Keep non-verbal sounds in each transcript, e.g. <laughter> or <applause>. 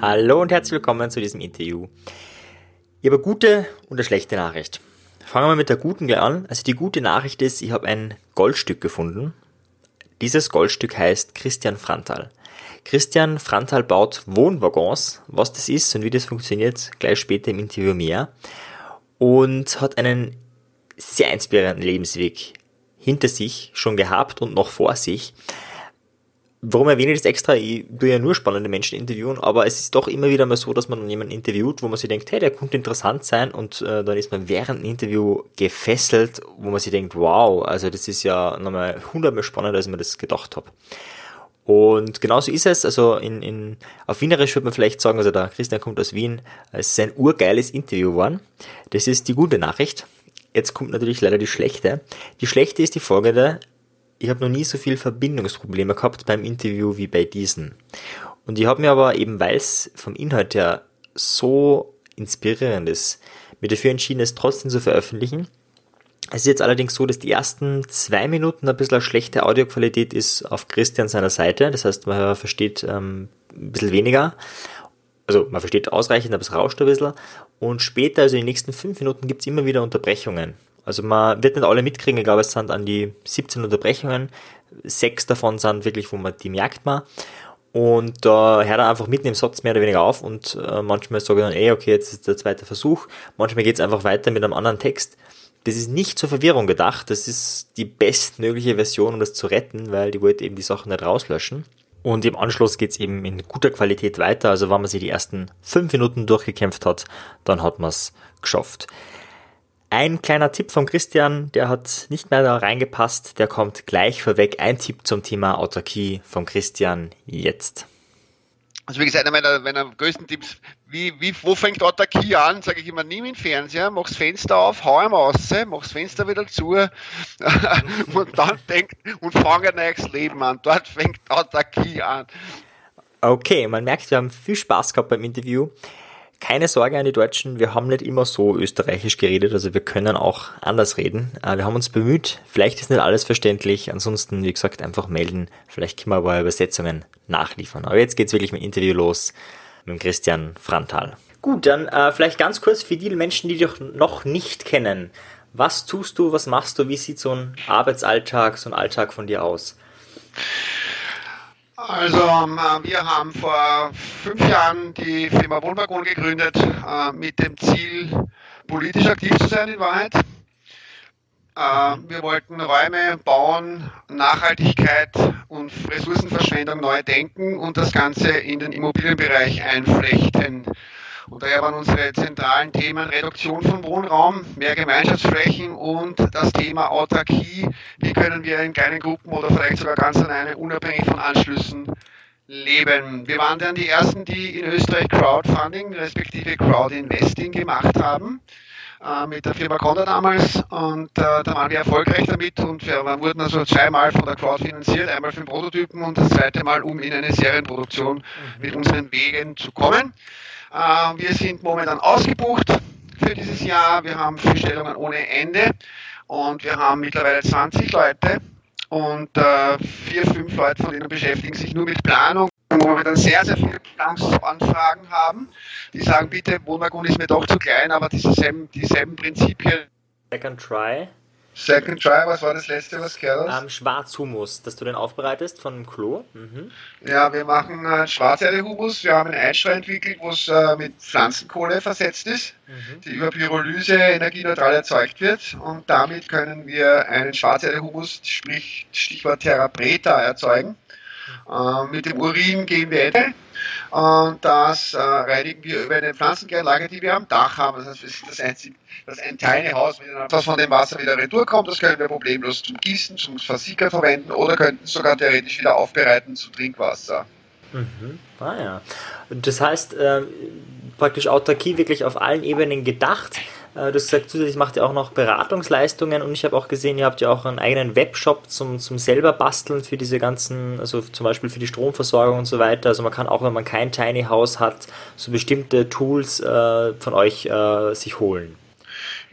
Hallo und herzlich willkommen zu diesem Interview. Ich habe eine gute und eine schlechte Nachricht. Fangen wir mit der guten gleich an. Also die gute Nachricht ist, ich habe ein Goldstück gefunden. Dieses Goldstück heißt Christian Frantal. Christian Frantal baut Wohnwaggons. Was das ist und wie das funktioniert, gleich später im Interview mehr. Und hat einen sehr inspirierenden Lebensweg hinter sich schon gehabt und noch vor sich. Warum erwähne ich das extra? Ich tue ja nur spannende Menschen interviewen, aber es ist doch immer wieder mal so, dass man jemanden interviewt, wo man sich denkt, hey, der könnte interessant sein und äh, dann ist man während dem Interview gefesselt, wo man sich denkt, wow, also das ist ja nochmal hundertmal spannender, als mir das gedacht habe. Und genauso ist es, also in, in, auf Wienerisch würde man vielleicht sagen, also der Christian kommt aus Wien, es ist ein urgeiles Interview geworden. Das ist die gute Nachricht. Jetzt kommt natürlich leider die schlechte. Die schlechte ist die folgende, ich habe noch nie so viel Verbindungsprobleme gehabt beim Interview wie bei diesen. Und ich habe mir aber eben, weil es vom Inhalt her so inspirierend ist, mir dafür entschieden, es trotzdem zu veröffentlichen. Es ist jetzt allerdings so, dass die ersten zwei Minuten ein bisschen eine schlechte Audioqualität ist auf Christian seiner Seite. Das heißt, man versteht ähm, ein bisschen weniger. Also man versteht ausreichend, aber es rauscht ein bisschen. Und später, also in den nächsten fünf Minuten, gibt es immer wieder Unterbrechungen. Also man wird nicht alle mitkriegen, ich glaube, es sind an die 17 Unterbrechungen. Sechs davon sind wirklich, wo man die merkt man. Und da hört er einfach mitten im Satz mehr oder weniger auf und äh, manchmal sage ich dann, ey, okay, jetzt ist der zweite Versuch. Manchmal geht es einfach weiter mit einem anderen Text. Das ist nicht zur Verwirrung gedacht, das ist die bestmögliche Version, um das zu retten, weil die wollte eben die Sachen nicht rauslöschen. Und im Anschluss geht's eben in guter Qualität weiter. Also wenn man sich die ersten fünf Minuten durchgekämpft hat, dann hat man es geschafft. Ein kleiner Tipp von Christian, der hat nicht mehr da reingepasst, der kommt gleich vorweg. Ein Tipp zum Thema Autarkie von Christian jetzt. Also wie gesagt, einer meiner, meiner größten Tipps, wie, wie, wo fängt Autarkie an? Sage ich immer, nimm den Fernseher, mach's Fenster auf, hau ihm raus, mach's Fenster wieder zu <laughs> und dann denk und fang ein neues Leben an. Dort fängt Autarkie an. Okay, man merkt, wir haben viel Spaß gehabt beim Interview keine Sorge an die Deutschen, wir haben nicht immer so österreichisch geredet, also wir können auch anders reden. Äh, wir haben uns bemüht, vielleicht ist nicht alles verständlich, ansonsten, wie gesagt, einfach melden, vielleicht können wir aber Übersetzungen nachliefern. Aber jetzt geht's wirklich mit dem Interview los mit Christian Frantal. Gut, dann äh, vielleicht ganz kurz für die Menschen, die dich noch nicht kennen. Was tust du, was machst du, wie sieht so ein Arbeitsalltag, so ein Alltag von dir aus? Also ähm, äh, wir haben vor fünf Jahren die Firma Wohnwagon gegründet äh, mit dem Ziel, politisch aktiv zu sein in Wahrheit. Äh, wir wollten Räume bauen, Nachhaltigkeit und Ressourcenverschwendung neu denken und das Ganze in den Immobilienbereich einflechten. Und daher waren unsere zentralen Themen Reduktion von Wohnraum, mehr Gemeinschaftsflächen und das Thema Autarkie. Wie können wir in kleinen Gruppen oder vielleicht sogar ganz alleine unabhängig von Anschlüssen leben. Wir waren dann die Ersten, die in Österreich Crowdfunding respektive Crowdinvesting gemacht haben äh, mit der Firma Conda damals und äh, da waren wir erfolgreich damit und wir wurden also zweimal von der Crowd finanziert, einmal für den Prototypen und das zweite Mal, um in eine Serienproduktion mhm. mit unseren Wegen zu kommen. Äh, wir sind momentan ausgebucht für dieses Jahr. Wir haben Stellungen ohne Ende und wir haben mittlerweile 20 Leute und äh, vier, fünf Leute von denen beschäftigen sich nur mit Planung, wo wir dann sehr, sehr viele Planungsanfragen haben. Die sagen, bitte, Wohnwagon ist mir doch zu klein, aber dieselben, dieselben Prinzipien. Second try. Second Try, was war das letzte, was gehört hast? Ähm, Schwarzhumus, dass du den aufbereitest von dem Klo. Mhm. Ja, wir machen äh, Schwarzerde-Humus. Wir haben einen Einstreu entwickelt, wo es äh, mit Pflanzenkohle versetzt ist, mhm. die über Pyrolyse energieneutral erzeugt wird. Und damit können wir einen Schwarzerde-Humus, sprich Stichwort Terra Preta, erzeugen. Mhm. Äh, mit dem Urin gehen wir und das äh, reinigen wir über eine Pflanzenkläranlage, die wir am Dach haben. Das heißt, wir sind das einzige, das ein kleine Haus, das von dem Wasser wieder retour kommt. Das können wir problemlos zum Gießen, zum Versickern verwenden oder könnten sogar theoretisch wieder aufbereiten zu Trinkwasser. Mhm. Ah ja. Das heißt, äh, praktisch Autarkie wirklich auf allen Ebenen gedacht. Äh, du hast gesagt, zusätzlich macht ihr auch noch Beratungsleistungen und ich habe auch gesehen, ihr habt ja auch einen eigenen Webshop zum, zum selber basteln für diese ganzen, also zum Beispiel für die Stromversorgung und so weiter. Also man kann auch, wenn man kein Tiny House hat, so bestimmte Tools äh, von euch äh, sich holen.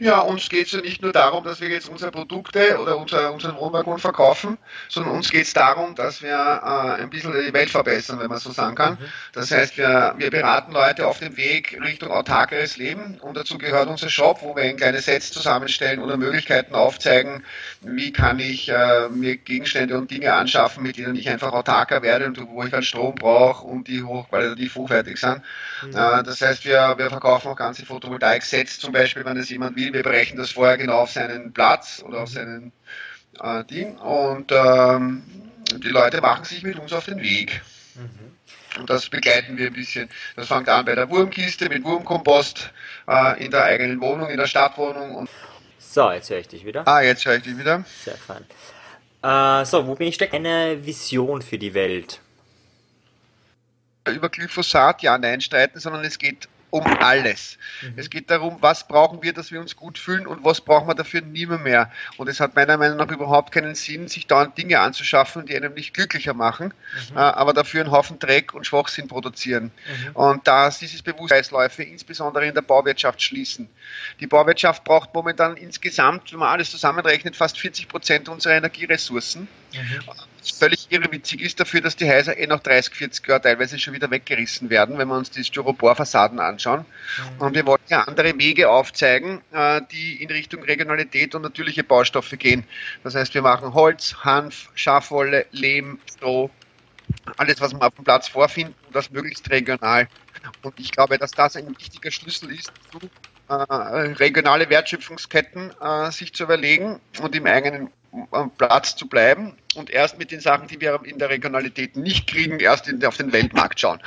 Ja, uns geht es ja nicht nur darum, dass wir jetzt unsere Produkte oder unser, unseren Wohnwaggon verkaufen, sondern uns geht es darum, dass wir äh, ein bisschen die Welt verbessern, wenn man so sagen kann. Mhm. Das heißt, wir, wir beraten Leute auf dem Weg Richtung autarkeres Leben und dazu gehört unser Shop, wo wir ein kleines Sets zusammenstellen oder Möglichkeiten aufzeigen, wie kann ich äh, mir Gegenstände und Dinge anschaffen, mit denen ich einfach autarker werde und wo ich halt Strom brauche und die hochqualitativ hochwertig sind. Mhm. Äh, das heißt, wir, wir verkaufen auch ganze Photovoltaik-Sets zum Beispiel, wenn es jemand will, wir berechnen das vorher genau auf seinen Platz oder auf seinen äh, Ding und ähm, die Leute machen sich mit uns auf den Weg. Mhm. Und das begleiten wir ein bisschen. Das fängt an bei der Wurmkiste mit Wurmkompost äh, in der eigenen Wohnung, in der Stadtwohnung. So, jetzt höre ich dich wieder. Ah, jetzt höre ich dich wieder. Sehr fein. Äh, so, wo bin ich steckt? Eine Vision für die Welt. Über Glyphosat ja nein streiten, sondern es geht um alles. Mhm. Es geht darum, was brauchen wir, dass wir uns gut fühlen und was brauchen wir dafür niemand mehr. Und es hat meiner Meinung nach überhaupt keinen Sinn, sich dauernd Dinge anzuschaffen, die einem nicht glücklicher machen, mhm. äh, aber dafür einen Haufen Dreck und Schwachsinn produzieren. Mhm. Und da dieses Bewusstseinsläufe insbesondere in der Bauwirtschaft schließen. Die Bauwirtschaft braucht momentan insgesamt, wenn man alles zusammenrechnet, fast 40 Prozent unserer Energieressourcen. Völlig irrewitzig ist dafür, dass die Häuser eh noch 30, 40 Jahre teilweise schon wieder weggerissen werden, wenn wir uns die Styropor-Fassaden anschauen. Mhm. Und wir wollen ja andere Wege aufzeigen, äh, die in Richtung Regionalität und natürliche Baustoffe gehen. Das heißt, wir machen Holz, Hanf, Schafwolle, Lehm, Stroh, alles, was wir auf dem Platz vorfinden das möglichst regional. Und ich glaube, dass das ein wichtiger Schlüssel ist, äh, regionale Wertschöpfungsketten äh, sich zu überlegen und im eigenen Platz zu bleiben und erst mit den Sachen, die wir in der Regionalität nicht kriegen, erst in, auf den Weltmarkt schauen.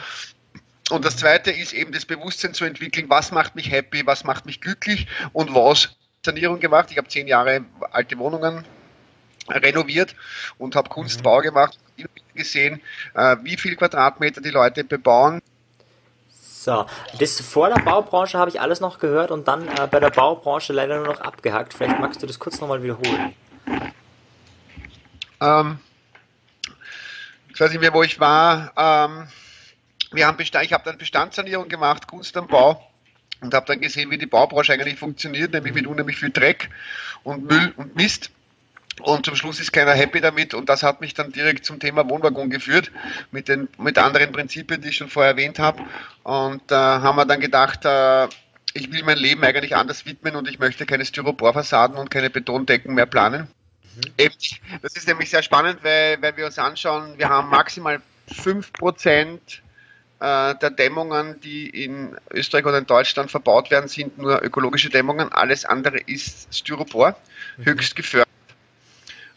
Und das Zweite ist eben das Bewusstsein zu entwickeln, was macht mich happy, was macht mich glücklich und was Sanierung gemacht. Ich habe zehn Jahre alte Wohnungen renoviert und habe Kunstbau mhm. gemacht, gesehen, äh, wie viel Quadratmeter die Leute bebauen, so, das vor der Baubranche habe ich alles noch gehört und dann äh, bei der Baubranche leider nur noch abgehakt. Vielleicht magst du das kurz nochmal wiederholen. Ähm, ich weiß nicht mehr, wo ich war. Ähm, wir haben Bestand, ich habe dann Bestandssanierung gemacht, Kunst am Bau und habe dann gesehen, wie die Baubranche eigentlich funktioniert, nämlich mit unheimlich viel Dreck und Müll und Mist. Und zum Schluss ist keiner happy damit und das hat mich dann direkt zum Thema Wohnwaggon geführt, mit den mit anderen Prinzipien, die ich schon vorher erwähnt habe. Und da äh, haben wir dann gedacht, äh, ich will mein Leben eigentlich anders widmen und ich möchte keine Styroporfassaden und keine Betondecken mehr planen. Mhm. Das ist nämlich sehr spannend, weil, weil wir uns anschauen, wir haben maximal 5% äh, der Dämmungen, die in Österreich oder in Deutschland verbaut werden, sind nur ökologische Dämmungen. Alles andere ist Styropor, mhm. höchst gefördert.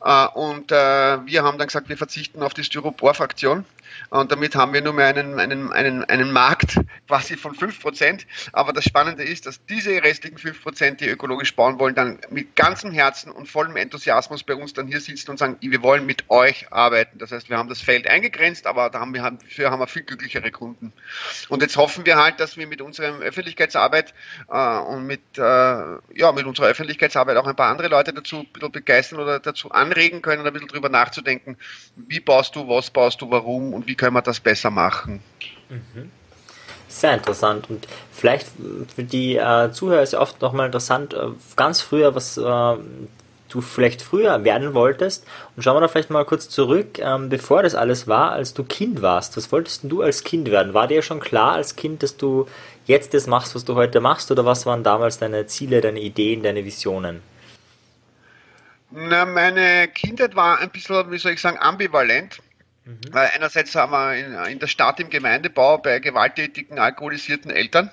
Äh, und äh, wir haben dann gesagt, wir verzichten auf die Styropor-Fraktion und damit haben wir nur mehr einen, einen, einen, einen Markt quasi von 5%. Aber das Spannende ist, dass diese restlichen 5%, die ökologisch bauen wollen, dann mit ganzem Herzen und vollem Enthusiasmus bei uns dann hier sitzen und sagen, wir wollen mit euch arbeiten. Das heißt, wir haben das Feld eingegrenzt, aber da haben wir, dafür haben wir viel glücklichere Kunden. Und jetzt hoffen wir halt, dass wir mit unserer Öffentlichkeitsarbeit äh, und mit, äh, ja, mit unserer Öffentlichkeitsarbeit auch ein paar andere Leute dazu begeistern oder dazu anregen können, ein bisschen drüber nachzudenken, wie baust du, was baust du, warum und wie können wir das besser machen. Mhm. Sehr interessant und vielleicht für die äh, Zuhörer ist ja oft nochmal interessant, äh, ganz früher, was äh, du vielleicht früher werden wolltest und schauen wir da vielleicht mal kurz zurück, ähm, bevor das alles war, als du Kind warst. Was wolltest du als Kind werden? War dir schon klar als Kind, dass du jetzt das machst, was du heute machst oder was waren damals deine Ziele, deine Ideen, deine Visionen? Na, meine Kindheit war ein bisschen, wie soll ich sagen, ambivalent. Mhm. Einerseits haben wir in, in, der Stadt im Gemeindebau bei gewalttätigen, alkoholisierten Eltern.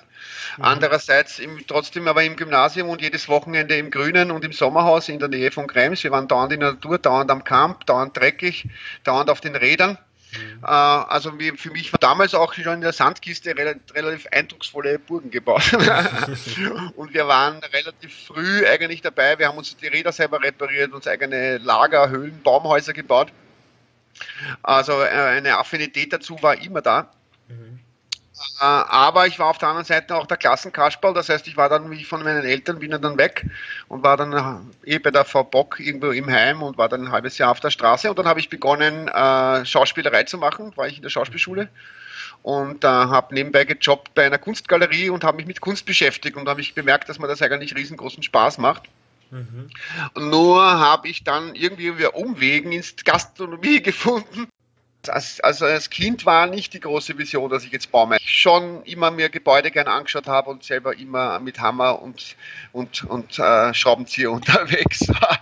Mhm. Andererseits im, trotzdem aber im Gymnasium und jedes Wochenende im Grünen und im Sommerhaus in der Nähe von Krems. Wir waren dauernd in der Natur, dauernd am Camp, dauernd dreckig, dauernd auf den Rädern. Mhm. Also für mich war damals auch schon in der Sandkiste relativ, relativ eindrucksvolle Burgen gebaut. <laughs> und wir waren relativ früh eigentlich dabei. Wir haben uns die Räder selber repariert, uns eigene Lager, Höhlen, Baumhäuser gebaut. Also äh, eine Affinität dazu war immer da. Mhm. Aber ich war auf der anderen Seite auch der Klassenkasperl, das heißt, ich war dann, wie von meinen Eltern bin dann weg und war dann eh bei der Frau Bock irgendwo im Heim und war dann ein halbes Jahr auf der Straße und dann habe ich begonnen, äh, Schauspielerei zu machen, war ich in der Schauspielschule und äh, habe nebenbei gejobbt bei einer Kunstgalerie und habe mich mit Kunst beschäftigt und habe ich bemerkt, dass mir das eigentlich riesengroßen Spaß macht. Mhm. Nur habe ich dann irgendwie über Umwegen ins Gastronomie <laughs> gefunden. Als, also als Kind war nicht die große Vision, dass ich jetzt baue. Ich schon immer mir Gebäude gern angeschaut habe und selber immer mit Hammer und, und, und äh, Schraubenzieher <laughs> unterwegs war.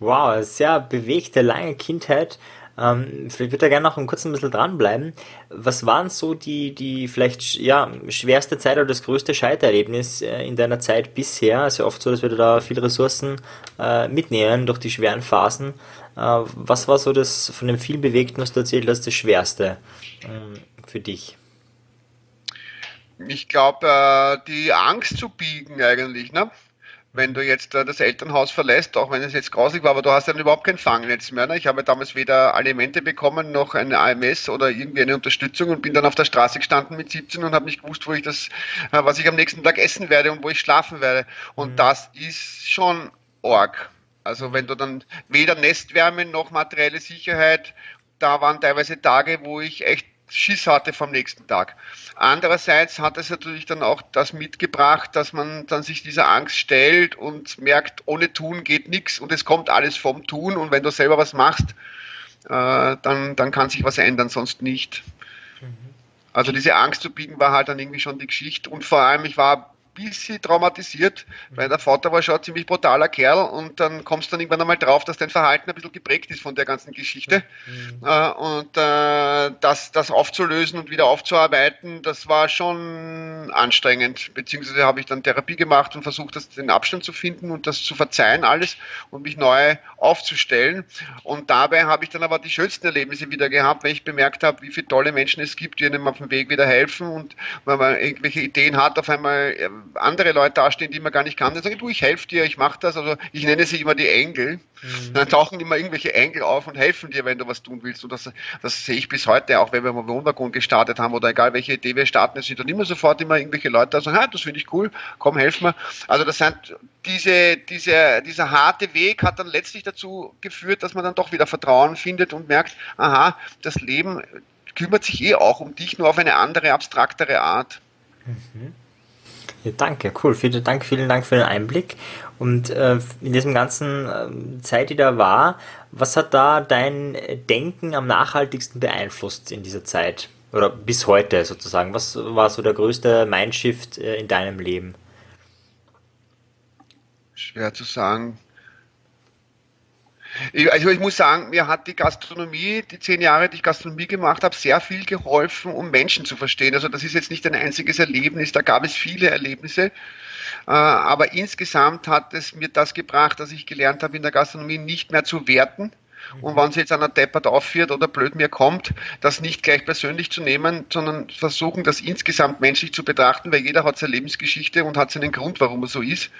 Wow, sehr bewegte, lange Kindheit. Ähm, vielleicht würde er gerne noch ein kurz ein bisschen dranbleiben. Was waren so die, die vielleicht ja, schwerste Zeit oder das größte Scheitererlebnis äh, in deiner Zeit bisher? Also oft so, dass wir da viele Ressourcen äh, mitnehmen durch die schweren Phasen. Äh, was war so das von dem viel Bewegten, was du erzählt hast, das Schwerste ähm, für dich? Ich glaube, äh, die Angst zu biegen eigentlich, ne? Wenn du jetzt das Elternhaus verlässt, auch wenn es jetzt grausig war, aber du hast dann überhaupt kein Fangnetz mehr. Ne? Ich habe damals weder Alimente bekommen, noch eine AMS oder irgendwie eine Unterstützung und bin dann auf der Straße gestanden mit 17 und habe nicht gewusst, wo ich das, äh, was ich am nächsten Tag essen werde und wo ich schlafen werde. Und mhm. das ist schon arg. Also wenn du dann weder Nestwärme noch materielle Sicherheit, da waren teilweise Tage, wo ich echt Schiss hatte vom nächsten Tag. Andererseits hat es natürlich dann auch das mitgebracht, dass man dann sich dieser Angst stellt und merkt, ohne Tun geht nichts und es kommt alles vom Tun und wenn du selber was machst, äh, dann, dann kann sich was ändern, sonst nicht. Mhm. Also diese Angst zu biegen war halt dann irgendwie schon die Geschichte und vor allem ich war bisschen traumatisiert, weil der Vater war schon ein ziemlich brutaler Kerl und dann kommst du dann irgendwann einmal drauf, dass dein Verhalten ein bisschen geprägt ist von der ganzen Geschichte. Mhm. Äh, und äh, das, das aufzulösen und wieder aufzuarbeiten, das war schon anstrengend. Beziehungsweise habe ich dann Therapie gemacht und versucht, das, den Abstand zu finden und das zu verzeihen alles und mich neu aufzustellen. Und dabei habe ich dann aber die schönsten Erlebnisse wieder gehabt, weil ich bemerkt habe, wie viele tolle Menschen es gibt, die einem auf dem Weg wieder helfen und wenn man irgendwelche Ideen hat, auf einmal andere Leute dastehen, die man gar nicht kann, die sagen, du, ich helfe dir, ich mache das. Also ich nenne sie immer die Engel. Mhm. Dann tauchen immer irgendwelche Engel auf und helfen dir, wenn du was tun willst. Und das, das sehe ich bis heute, auch wenn wir mal Wohnwagon gestartet haben oder egal welche Idee wir starten, es sind dann immer sofort immer irgendwelche Leute da sagen, das finde ich cool, komm, helf mir. Also das sind diese, diese, dieser harte Weg hat dann letztlich dazu geführt, dass man dann doch wieder Vertrauen findet und merkt, aha, das Leben kümmert sich eh auch um dich, nur auf eine andere, abstraktere Art. Mhm. Ja, danke, cool. Vielen Dank, vielen Dank für den Einblick. Und äh, in diesem ganzen äh, Zeit, die da war, was hat da dein Denken am nachhaltigsten beeinflusst in dieser Zeit? Oder bis heute sozusagen? Was war so der größte Mindshift äh, in deinem Leben? Schwer zu sagen. Also ich muss sagen, mir hat die Gastronomie, die zehn Jahre, die ich Gastronomie gemacht habe, sehr viel geholfen, um Menschen zu verstehen. Also das ist jetzt nicht ein einziges Erlebnis, da gab es viele Erlebnisse. Äh, aber insgesamt hat es mir das gebracht, dass ich gelernt habe, in der Gastronomie nicht mehr zu werten, und wenn sie jetzt einer deppert aufführt oder blöd mir kommt, das nicht gleich persönlich zu nehmen, sondern versuchen, das insgesamt menschlich zu betrachten, weil jeder hat seine Lebensgeschichte und hat seinen Grund, warum er so ist.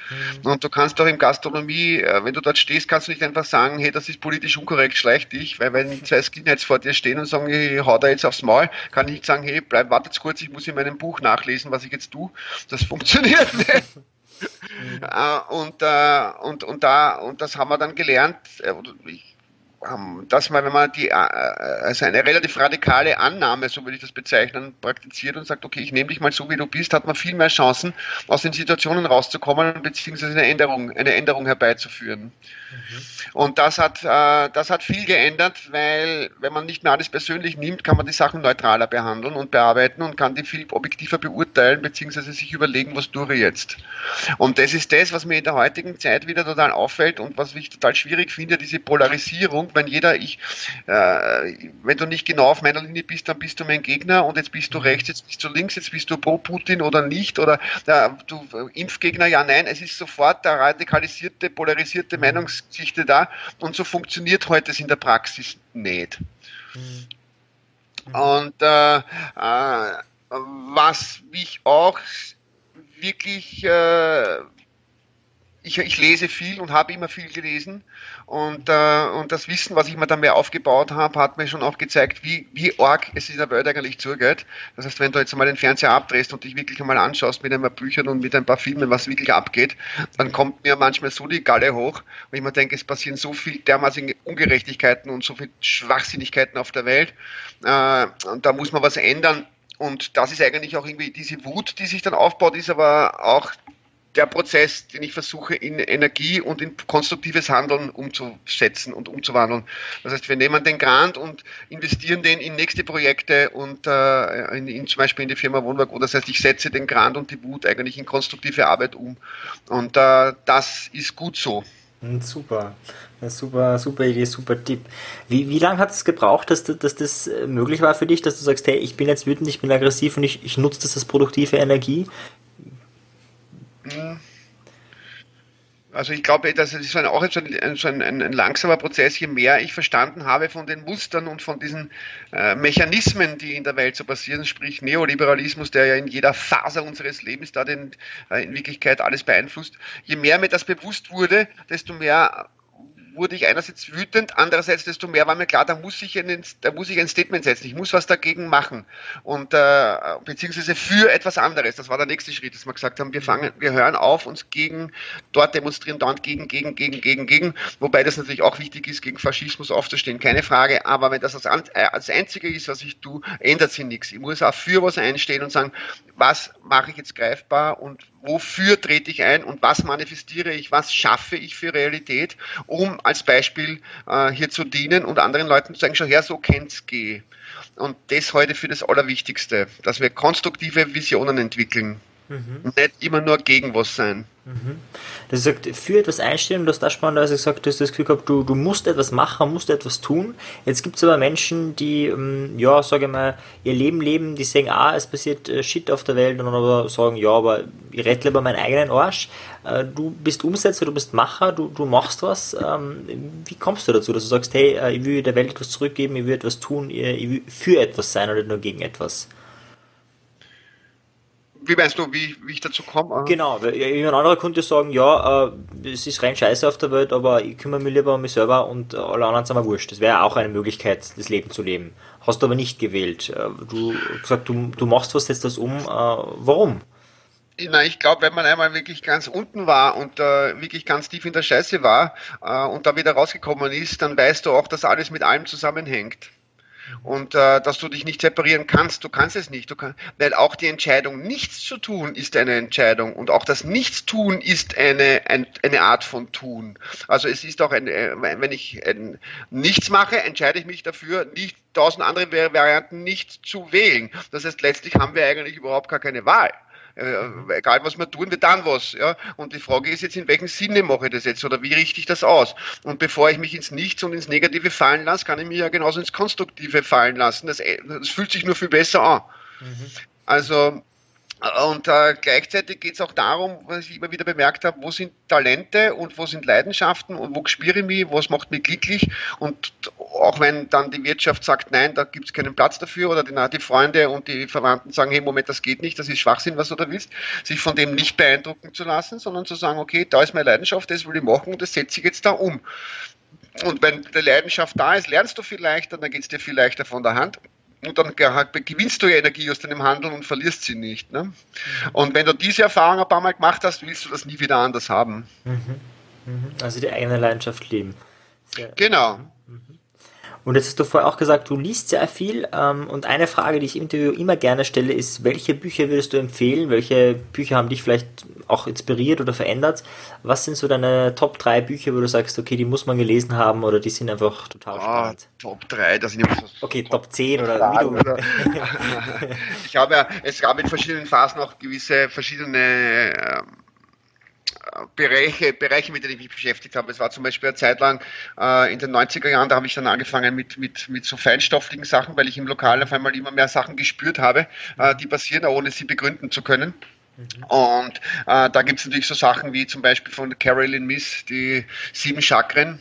Mhm. Und du kannst auch im Gastronomie, äh, wenn du dort stehst, kannst du nicht einfach sagen, hey, das ist politisch unkorrekt, schleich dich, weil wenn zwei Skinheads vor dir stehen und sagen, ich hau da jetzt aufs Maul, kann ich nicht sagen, hey, bleib, wartet kurz, ich muss in meinem Buch nachlesen, was ich jetzt tue. Das <laughs> funktioniert nicht. Mhm. Äh, und, äh, und, und da, und das haben wir dann gelernt, ich dass man, wenn man die, äh, also eine relativ radikale Annahme, so würde ich das bezeichnen, praktiziert und sagt, okay, ich nehme dich mal so, wie du bist, hat man viel mehr Chancen, aus den Situationen rauszukommen, beziehungsweise eine Änderung, eine Änderung herbeizuführen. Mhm. Und das hat, äh, das hat viel geändert, weil wenn man nicht mehr alles persönlich nimmt, kann man die Sachen neutraler behandeln und bearbeiten und kann die viel objektiver beurteilen, beziehungsweise sich überlegen, was tue ich jetzt. Und das ist das, was mir in der heutigen Zeit wieder total auffällt und was ich total schwierig finde, diese Polarisierung, wenn jeder, ich, äh, wenn du nicht genau auf meiner Linie bist, dann bist du mein Gegner und jetzt bist du mhm. rechts, jetzt bist du links, jetzt bist du pro Putin oder nicht oder äh, du Impfgegner, ja, nein, es ist sofort der radikalisierte, polarisierte mhm. Meinungsgeschichte da und so funktioniert heute es in der Praxis nicht. Mhm. Und äh, äh, was mich auch wirklich äh, ich, ich lese viel und habe immer viel gelesen und, äh, und das Wissen, was ich mir dann mehr aufgebaut habe, hat mir schon auch gezeigt, wie, wie arg es in der Welt eigentlich zugeht. Das heißt, wenn du jetzt mal den Fernseher abdrehst und dich wirklich einmal anschaust mit ein paar Büchern und mit ein paar Filmen, was wirklich abgeht, dann kommt mir manchmal so die Galle hoch und ich mir denke, es passieren so viel dermaßen Ungerechtigkeiten und so viel Schwachsinnigkeiten auf der Welt äh, und da muss man was ändern. Und das ist eigentlich auch irgendwie diese Wut, die sich dann aufbaut, ist aber auch der Prozess, den ich versuche in Energie und in konstruktives Handeln umzusetzen und umzuwandeln. Das heißt, wir nehmen den Grant und investieren den in nächste Projekte und äh, in, in, zum Beispiel in die Firma Wohnwerk. Das heißt, ich setze den Grant und die Wut eigentlich in konstruktive Arbeit um. Und äh, das ist gut so. Hm, super, super, super Idee, super Tipp. Wie, wie lange hat es gebraucht, dass, dass das möglich war für dich, dass du sagst, hey, ich bin jetzt wütend, ich bin aggressiv und ich, ich nutze das als produktive Energie? Also ich glaube, das ist auch so ein, so ein, ein, langsamer Prozess, je mehr ich verstanden habe von den Mustern und von diesen äh, Mechanismen, die in der Welt so passieren, sprich Neoliberalismus, der ja in jeder Phase unseres Lebens da den, äh, in Wirklichkeit alles beeinflusst, je mehr mir das bewusst wurde, desto mehr wurde ich einerseits wütend, andererseits desto mehr war mir klar, da muss ich, einen, da muss ich ein Statement setzen, ich muss was dagegen machen und äh, beziehungsweise für etwas anderes. Das war der nächste Schritt, dass wir gesagt haben, wir fangen, wir hören auf, uns gegen dort demonstrieren, dort gegen, gegen, gegen, gegen, gegen, wobei das natürlich auch wichtig ist, gegen Faschismus aufzustehen, keine Frage. Aber wenn das als, äh, als einzige ist, was ich tue, ändert sich nichts. Ich muss auch für was einstehen und sagen, was mache ich jetzt greifbar und wofür trete ich ein und was manifestiere ich, was schaffe ich für Realität, um als Beispiel äh, hier zu dienen und anderen Leuten zu sagen, schau her, so kennt's geh. Und das heute für das Allerwichtigste, dass wir konstruktive Visionen entwickeln. Mhm. Nicht immer nur gegen was sein. Mhm. Das gesagt, für etwas einstehen das ist das Spannende, als gesagt du hast das Gefühl gehabt, du, du musst etwas machen, musst etwas tun. Jetzt gibt es aber Menschen, die, ähm, ja, sage ich mal, ihr Leben leben, die sagen, ah, es passiert äh, Shit auf der Welt und dann aber sagen, ja, aber ich rette lieber meinen eigenen Arsch. Äh, du bist Umsetzer, du bist Macher, du, du machst was. Ähm, wie kommst du dazu, dass du sagst, hey, äh, ich will der Welt etwas zurückgeben, ich will etwas tun, ich will für etwas sein oder nur gegen etwas? Wie meinst du, wie, wie ich dazu komme? Genau, ein anderer könnte sagen, ja, äh, es ist rein scheiße auf der Welt, aber ich kümmere mich lieber um mich selber und alle anderen sind mir wurscht. Das wäre auch eine Möglichkeit, das Leben zu leben. Hast du aber nicht gewählt. Äh, du gesagt, du, du machst was, setzt das um. Äh, warum? Na, ich glaube, wenn man einmal wirklich ganz unten war und äh, wirklich ganz tief in der Scheiße war äh, und da wieder rausgekommen ist, dann weißt du auch, dass alles mit allem zusammenhängt und äh, dass du dich nicht separieren kannst. Du kannst es nicht, du kann, weil auch die Entscheidung, nichts zu tun, ist eine Entscheidung und auch das Nichtstun ist eine, ein, eine Art von Tun. Also es ist auch, ein, äh, wenn ich ein, nichts mache, entscheide ich mich dafür, nicht tausend andere Varianten nicht zu wählen. Das heißt, letztlich haben wir eigentlich überhaupt gar keine Wahl. Äh, egal was wir tun, wir dann was. Ja? Und die Frage ist jetzt, in welchem Sinne mache ich das jetzt oder wie richte ich das aus? Und bevor ich mich ins Nichts und ins Negative fallen lasse, kann ich mich ja genauso ins Konstruktive fallen lassen. Das, das fühlt sich nur viel besser an. Mhm. Also und äh, gleichzeitig geht es auch darum, was ich immer wieder bemerkt habe, wo sind Talente und wo sind Leidenschaften und wo spüre ich mich, was macht mich glücklich. Und auch wenn dann die Wirtschaft sagt, nein, da gibt es keinen Platz dafür oder die, die, Freunde und die Verwandten sagen, hey, Moment, das geht nicht, das ist Schwachsinn, was du da willst, sich von dem nicht beeindrucken zu lassen, sondern zu sagen, okay, da ist meine Leidenschaft, das will ich machen und das setze ich jetzt da um. Und wenn die Leidenschaft da ist, lernst du viel leichter, dann geht es dir viel leichter von der Hand und dann gewinnst du ja Energie aus deinem Handeln und verlierst sie nicht. Ne? Und wenn du diese Erfahrung ein paar Mal gemacht hast, willst du das nie wieder anders haben. Mhm. Mhm. Also die eigene Leidenschaft leben. Sehr genau. Und jetzt hast du vorher auch gesagt, du liest sehr viel. Ähm, und eine Frage, die ich im Interview immer gerne stelle, ist, welche Bücher würdest du empfehlen? Welche Bücher haben dich vielleicht auch inspiriert oder verändert? Was sind so deine Top 3 Bücher, wo du sagst, okay, die muss man gelesen haben oder die sind einfach total oh, spannend? Top 3, das sind immer so Okay, Top 10 oder wie du. Oder? <laughs> ich habe ja, es gab in verschiedenen Phasen auch gewisse verschiedene ähm, Bereiche, Bereiche, mit denen ich mich beschäftigt habe. Es war zum Beispiel eine Zeit lang äh, in den 90er Jahren, da habe ich dann angefangen mit, mit, mit so feinstofflichen Sachen, weil ich im Lokal auf einmal immer mehr Sachen gespürt habe, äh, die passieren, ohne sie begründen zu können. Mhm. Und äh, da gibt es natürlich so Sachen wie zum Beispiel von Carolyn Miss, die sieben Chakren,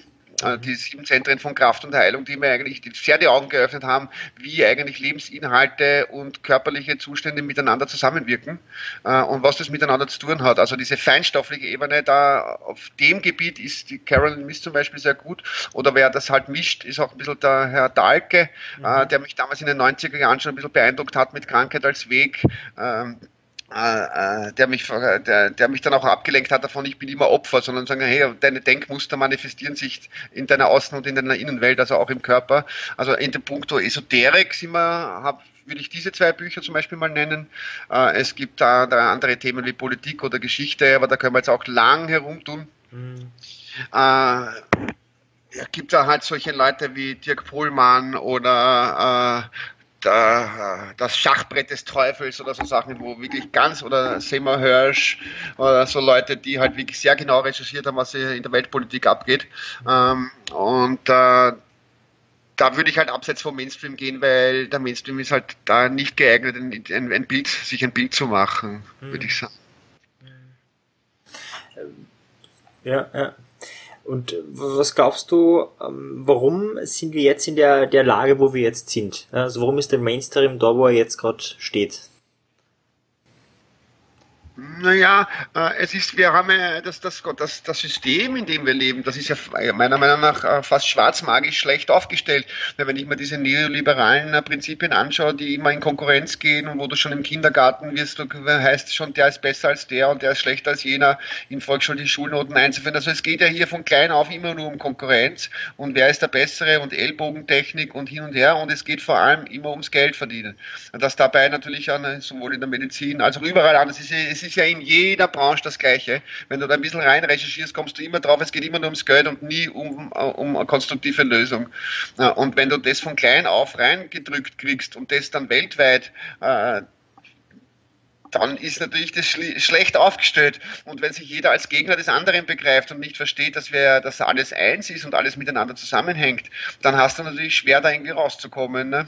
die sieben Zentren von Kraft und Heilung, die mir eigentlich sehr die Augen geöffnet haben, wie eigentlich Lebensinhalte und körperliche Zustände miteinander zusammenwirken äh, und was das miteinander zu tun hat. Also diese feinstoffliche Ebene, da auf dem Gebiet ist die Carolyn Miss zum Beispiel sehr gut. Oder wer das halt mischt, ist auch ein bisschen der Herr Dahlke, mhm. äh, der mich damals in den 90er Jahren schon ein bisschen beeindruckt hat mit Krankheit als Weg. Äh, äh, der mich, der, der mich dann auch abgelenkt hat davon, ich bin immer Opfer, sondern sagen, hey, deine Denkmuster manifestieren sich in deiner Außen- und in deiner Innenwelt, also auch im Körper. Also in dem Punkto Esoterik sind wir, hab, würde ich diese zwei Bücher zum Beispiel mal nennen. Äh, es gibt da, da andere Themen wie Politik oder Geschichte, aber da können wir jetzt auch lang herumtun. Mhm. Äh, es gibt da halt solche Leute wie Dirk Pohlmann oder äh, da, das Schachbrett des Teufels oder so Sachen, wo wirklich ganz, oder Seymour Hirsch oder so Leute, die halt wirklich sehr genau recherchiert haben, was in der Weltpolitik abgeht. Ähm, und äh, da würde ich halt abseits vom Mainstream gehen, weil der Mainstream ist halt da nicht geeignet, ein, ein Bild, sich ein Bild zu machen, hm. würde ich sagen. Ja, ja. Und was glaubst du, ähm, warum sind wir jetzt in der, der Lage, wo wir jetzt sind? Also warum ist der Mainstream da, wo er jetzt gerade steht? Naja, äh, es ist, wir haben ja das, das, das, das System, in dem wir leben, das ist ja meiner Meinung nach äh, fast schwarzmagisch schlecht aufgestellt. Wenn ich mir diese neoliberalen äh, Prinzipien anschaue, die immer in Konkurrenz gehen und wo du schon im Kindergarten wirst, du heißt schon, der ist besser als der und der ist schlechter als jener, in Volksschule die Schulnoten einzuführen. Also es geht ja hier von klein auf immer nur um Konkurrenz und wer ist der Bessere und Ellbogentechnik und hin und her und es geht vor allem immer ums Geld verdienen. Und das dabei natürlich an, sowohl in der Medizin als auch überall anders ist, es ist ja in jeder Branche das Gleiche. Wenn du da ein bisschen rein recherchierst, kommst du immer drauf, es geht immer nur ums Geld und nie um, um eine konstruktive Lösung. Und wenn du das von klein auf reingedrückt kriegst und das dann weltweit äh, dann ist natürlich das schlecht aufgestellt. Und wenn sich jeder als Gegner des anderen begreift und nicht versteht, dass wir, dass alles eins ist und alles miteinander zusammenhängt, dann hast du natürlich schwer, da irgendwie rauszukommen. Ne?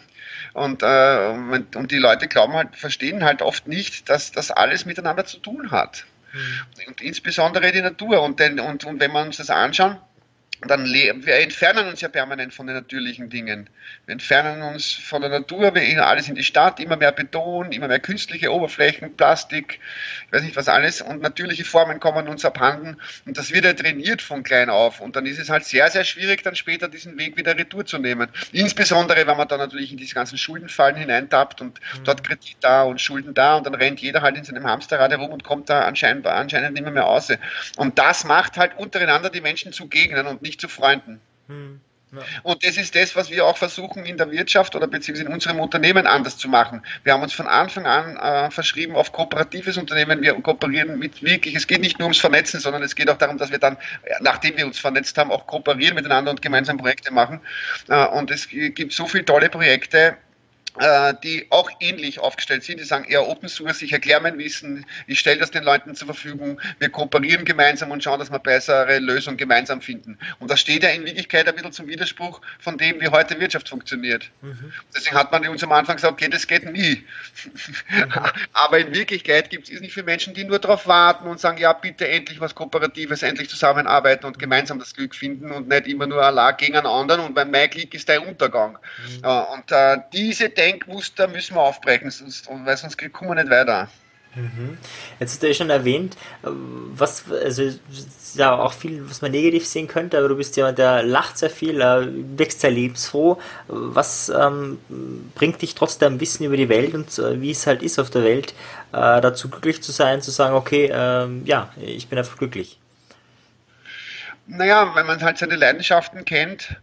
Und, äh, und die Leute glauben halt, verstehen halt oft nicht, dass das alles miteinander zu tun hat. Mhm. Und insbesondere die Natur. Und, denn, und, und wenn wir uns das anschauen, dann wir entfernen uns ja permanent von den natürlichen Dingen. Wir entfernen uns von der Natur, wir gehen alles in die Stadt, immer mehr Beton, immer mehr künstliche Oberflächen, Plastik, ich weiß nicht was alles und natürliche Formen kommen uns abhanden und das wird ja trainiert von klein auf und dann ist es halt sehr, sehr schwierig, dann später diesen Weg wieder retour zu nehmen. Insbesondere, wenn man dann natürlich in diese ganzen Schuldenfallen hineintappt und mhm. dort Kredit da und Schulden da und dann rennt jeder halt in seinem Hamsterrad herum und kommt da anscheinend, anscheinend mehr, mehr raus. Und das macht halt untereinander die Menschen zu Gegnern und nicht nicht zu Freunden. Hm. Ja. Und das ist das, was wir auch versuchen in der Wirtschaft oder beziehungsweise in unserem Unternehmen anders zu machen. Wir haben uns von Anfang an äh, verschrieben auf kooperatives Unternehmen. Wir kooperieren mit wirklich, es geht nicht nur ums Vernetzen, sondern es geht auch darum, dass wir dann, nachdem wir uns vernetzt haben, auch kooperieren miteinander und gemeinsam Projekte machen. Äh, und es gibt so viele tolle Projekte, die auch ähnlich aufgestellt sind. Die sagen eher Open Source, ich erkläre mein Wissen, ich stelle das den Leuten zur Verfügung, wir kooperieren gemeinsam und schauen, dass wir bessere Lösungen gemeinsam finden. Und das steht ja in Wirklichkeit ein bisschen zum Widerspruch von dem, wie heute Wirtschaft funktioniert. Mhm. Deswegen hat man uns am Anfang gesagt, okay, das geht nie. Mhm. <laughs> Aber in Wirklichkeit gibt es nicht viele Menschen, die nur darauf warten und sagen, ja, bitte endlich was Kooperatives, endlich zusammenarbeiten und gemeinsam das Glück finden und nicht immer nur Allah gegen einen anderen und bei mein Glück ist der Untergang. Mhm. Und äh, diese Denkmuster müssen wir aufbrechen, sonst, weil sonst kommen wir nicht weiter. Mhm. Jetzt hast du ja schon erwähnt, was, also, ja, auch viel, was man negativ sehen könnte, aber du bist jemand, der lacht sehr viel, äh, wächst sehr lebensfroh. Was ähm, bringt dich trotzdem Wissen über die Welt und äh, wie es halt ist auf der Welt, äh, dazu glücklich zu sein, zu sagen, okay, ähm, ja, ich bin einfach glücklich? Naja, wenn man halt seine Leidenschaften kennt,